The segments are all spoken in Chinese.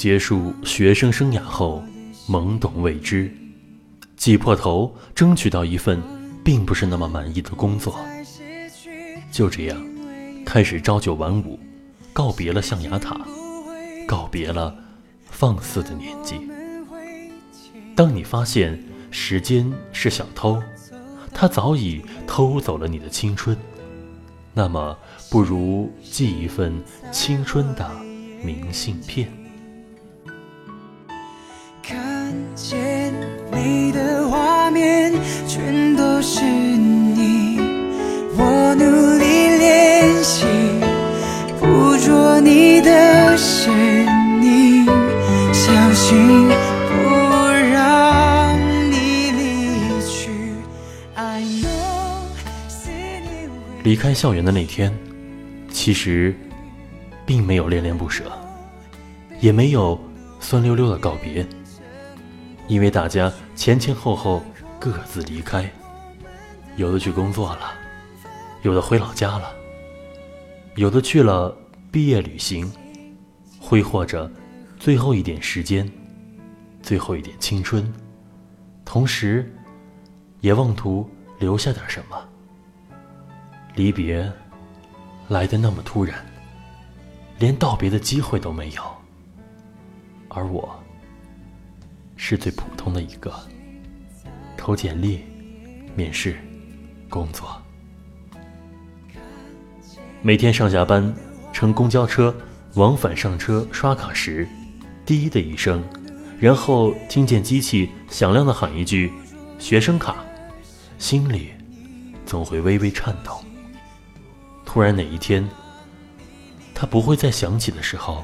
结束学生生涯后，懵懂未知，挤破头争取到一份并不是那么满意的工作，就这样开始朝九晚五，告别了象牙塔，告别了放肆的年纪。当你发现时间是小偷，他早已偷走了你的青春，那么不如寄一份青春的明信片。离开校园的那天，其实并没有恋恋不舍，也没有酸溜溜的告别。因为大家前前后后各自离开，有的去工作了，有的回老家了，有的去了毕业旅行，挥霍着最后一点时间，最后一点青春，同时，也妄图留下点什么。离别来的那么突然，连道别的机会都没有，而我。是最普通的一个，投简历、面试、工作，每天上下班乘公交车往返上车刷卡时，滴的一声，然后听见机器响亮的喊一句“学生卡”，心里总会微微颤抖。突然哪一天，他不会再想起的时候，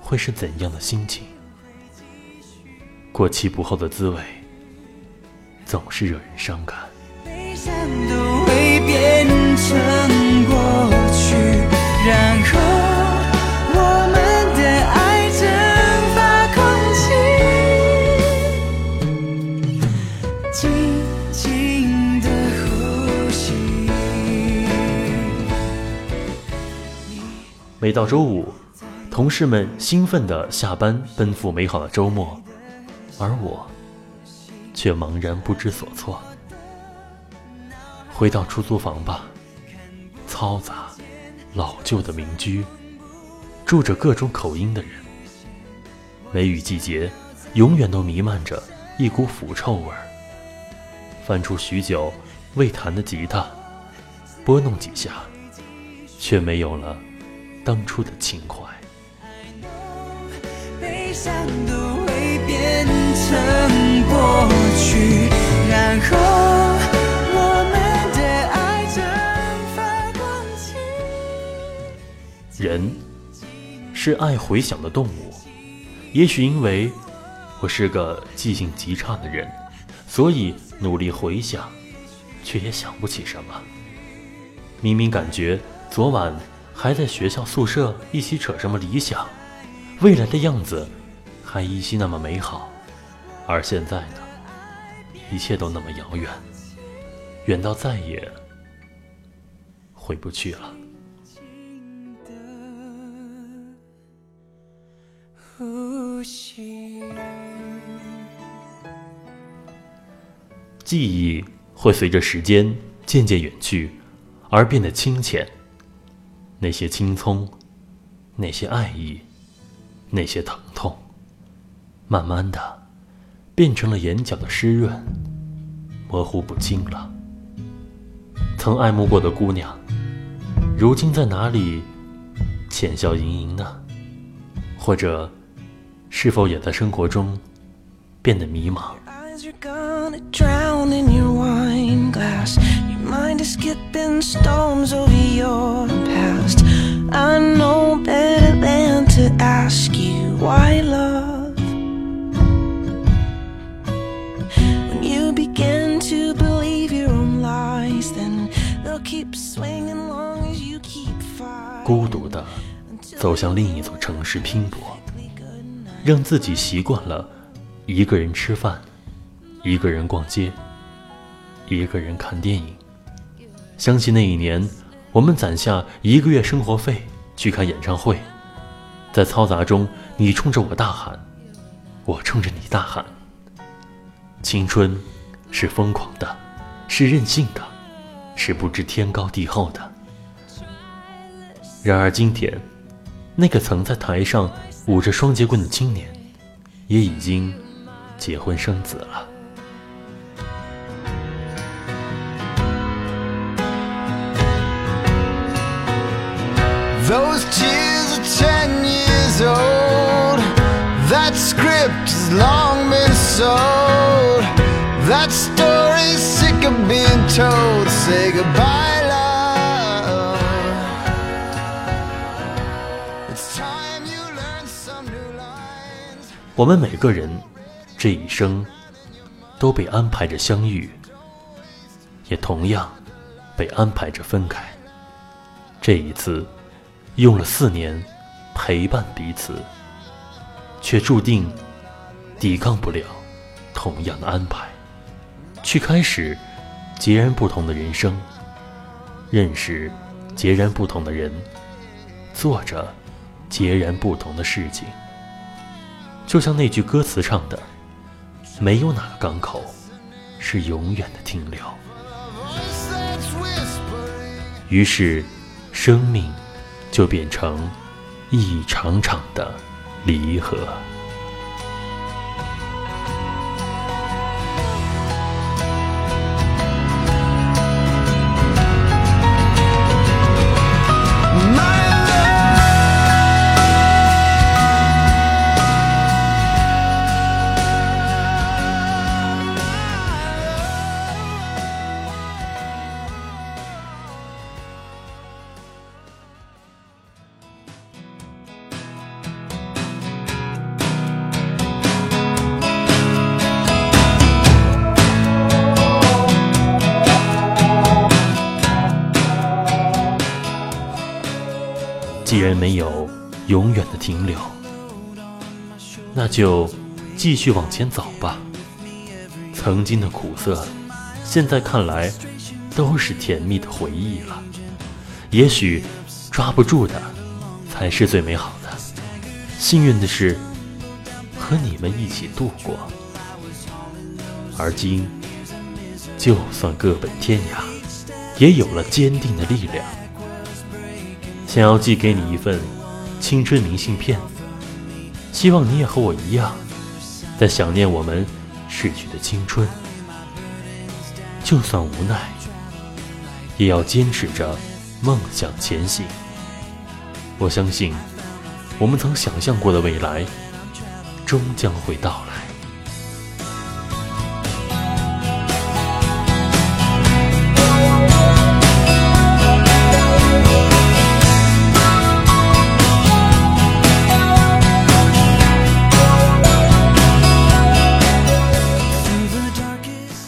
会是怎样的心情？过期不候的滋味，总是惹人伤感。每到周五，同事们兴奋地下班，奔赴美好的周末。而我，却茫然不知所措。回到出租房吧，嘈杂、老旧的民居，住着各种口音的人。梅雨季节，永远都弥漫着一股腐臭味儿。翻出许久未弹的吉他，拨弄几下，却没有了当初的情怀。变成过去，然后人是爱回想的动物，也许因为我是个记性极差的人，所以努力回想，却也想不起什么。明明感觉昨晚还在学校宿舍一起扯什么理想，未来的样子。还依稀那么美好，而现在呢，一切都那么遥远，远到再也回不去了。记忆会随着时间渐渐远去，而变得清浅。那些青葱，那些爱意。那些疼痛，慢慢的变成了眼角的湿润，模糊不清了。曾爱慕过的姑娘，如今在哪里浅笑盈盈呢？或者，是否也在生活中变得迷茫？孤独的走向另一座城市拼搏，让自己习惯了一个人吃饭，一个人逛街，一个人看电影。想起那一年，我们攒下一个月生活费去看演唱会，在嘈杂中，你冲着我大喊，我冲着你大喊。青春是疯狂的，是任性的，是不知天高地厚的。然而今天，那个曾在台上舞着双截棍的青年，也已经结婚生子了。我们每个人这一生都被安排着相遇，也同样被安排着分开。这一次用了四年陪伴彼此，却注定抵抗不了同样的安排，去开始截然不同的人生，认识截然不同的人，做着截然不同的事情。就像那句歌词唱的：“没有哪个港口是永远的停留。”于是，生命就变成一场场的离合。既然没有永远的停留，那就继续往前走吧。曾经的苦涩，现在看来都是甜蜜的回忆了。也许抓不住的才是最美好的。幸运的是，和你们一起度过。而今，就算各奔天涯，也有了坚定的力量。想要寄给你一份青春明信片，希望你也和我一样，在想念我们逝去的青春。就算无奈，也要坚持着梦想前行。我相信，我们曾想象过的未来，终将会到来。